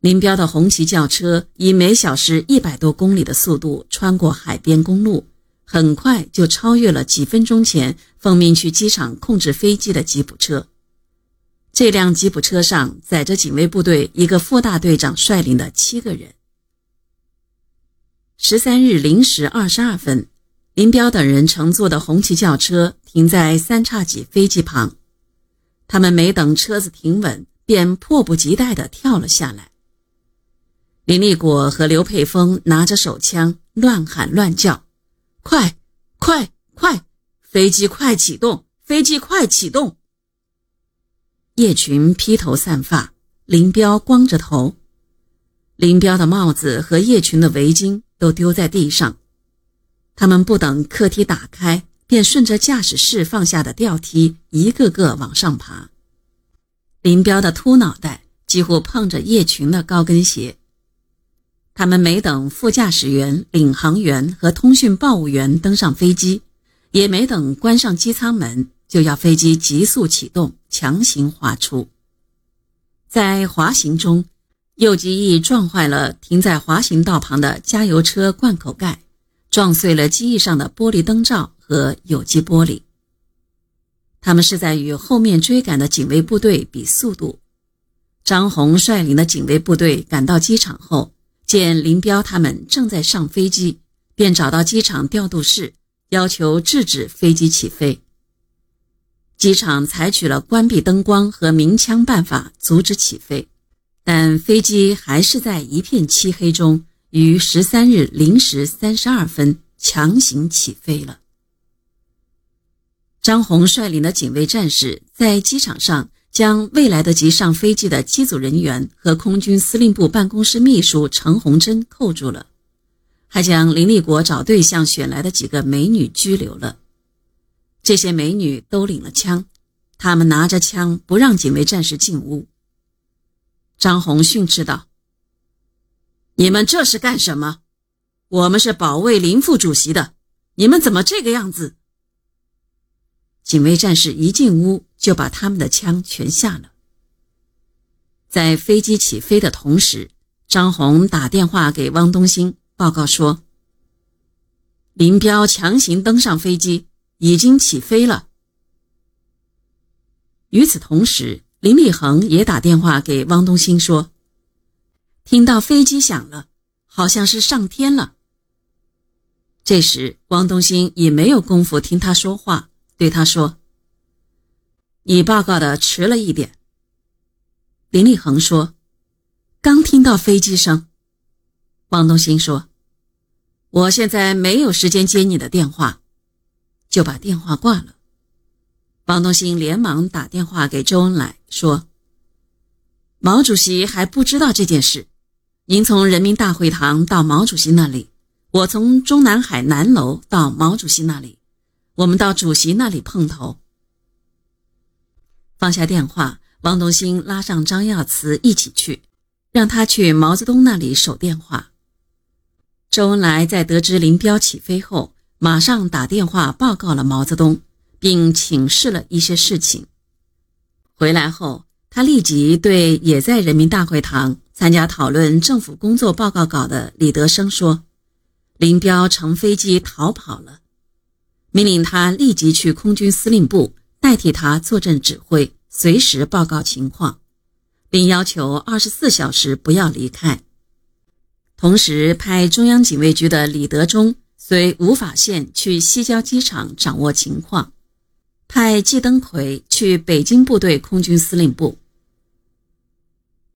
林彪的红旗轿车以每小时一百多公里的速度穿过海边公路，很快就超越了几分钟前奉命去机场控制飞机的吉普车。这辆吉普车上载着警卫部队一个副大队长率领的七个人。十三日零时二十二分，林彪等人乘坐的红旗轿车停在三叉戟飞机旁，他们没等车子停稳，便迫不及待地跳了下来。林立果和刘佩峰拿着手枪，乱喊乱叫：“快，快，快！飞机快启动！飞机快启动！”叶群披头散发，林彪光着头。林彪的帽子和叶群的围巾都丢在地上。他们不等客梯打开，便顺着驾驶室放下的吊梯一个个往上爬。林彪的秃脑袋几乎碰着叶群的高跟鞋。他们没等副驾驶员、领航员和通讯报务员登上飞机，也没等关上机舱门，就要飞机急速启动，强行滑出。在滑行中，右机翼撞坏了停在滑行道旁的加油车罐口盖，撞碎了机翼上的玻璃灯罩和有机玻璃。他们是在与后面追赶的警卫部队比速度。张红率领的警卫部队赶到机场后。见林彪他们正在上飞机，便找到机场调度室，要求制止飞机起飞。机场采取了关闭灯光和鸣枪办法阻止起飞，但飞机还是在一片漆黑中于十三日零时三十二分强行起飞了。张红率领的警卫战士在机场上。将未来得及上飞机的机组人员和空军司令部办公室秘书陈红珍扣住了，还将林立国找对象选来的几个美女拘留了。这些美女都领了枪，他们拿着枪不让警卫战士进屋。张红训斥道：“你们这是干什么？我们是保卫林副主席的，你们怎么这个样子？”警卫战士一进屋。就把他们的枪全下了。在飞机起飞的同时，张红打电话给汪东兴报告说：“林彪强行登上飞机，已经起飞了。”与此同时，林立恒也打电话给汪东兴说：“听到飞机响了，好像是上天了。”这时，汪东兴也没有功夫听他说话，对他说。你报告的迟了一点。林立恒说：“刚听到飞机声。”汪东兴说：“我现在没有时间接你的电话。”就把电话挂了。汪东兴连忙打电话给周恩来说：“毛主席还不知道这件事，您从人民大会堂到毛主席那里，我从中南海南楼到毛主席那里，我们到主席那里碰头。”放下电话，王东兴拉上张耀慈一起去，让他去毛泽东那里守电话。周恩来在得知林彪起飞后，马上打电话报告了毛泽东，并请示了一些事情。回来后，他立即对也在人民大会堂参加讨论政府工作报告稿的李德生说：“林彪乘飞机逃跑了。”命令他立即去空军司令部。代替他坐镇指挥，随时报告情况，并要求二十四小时不要离开。同时，派中央警卫局的李德忠随吴法宪去西郊机场掌握情况，派季登奎去北京部队空军司令部。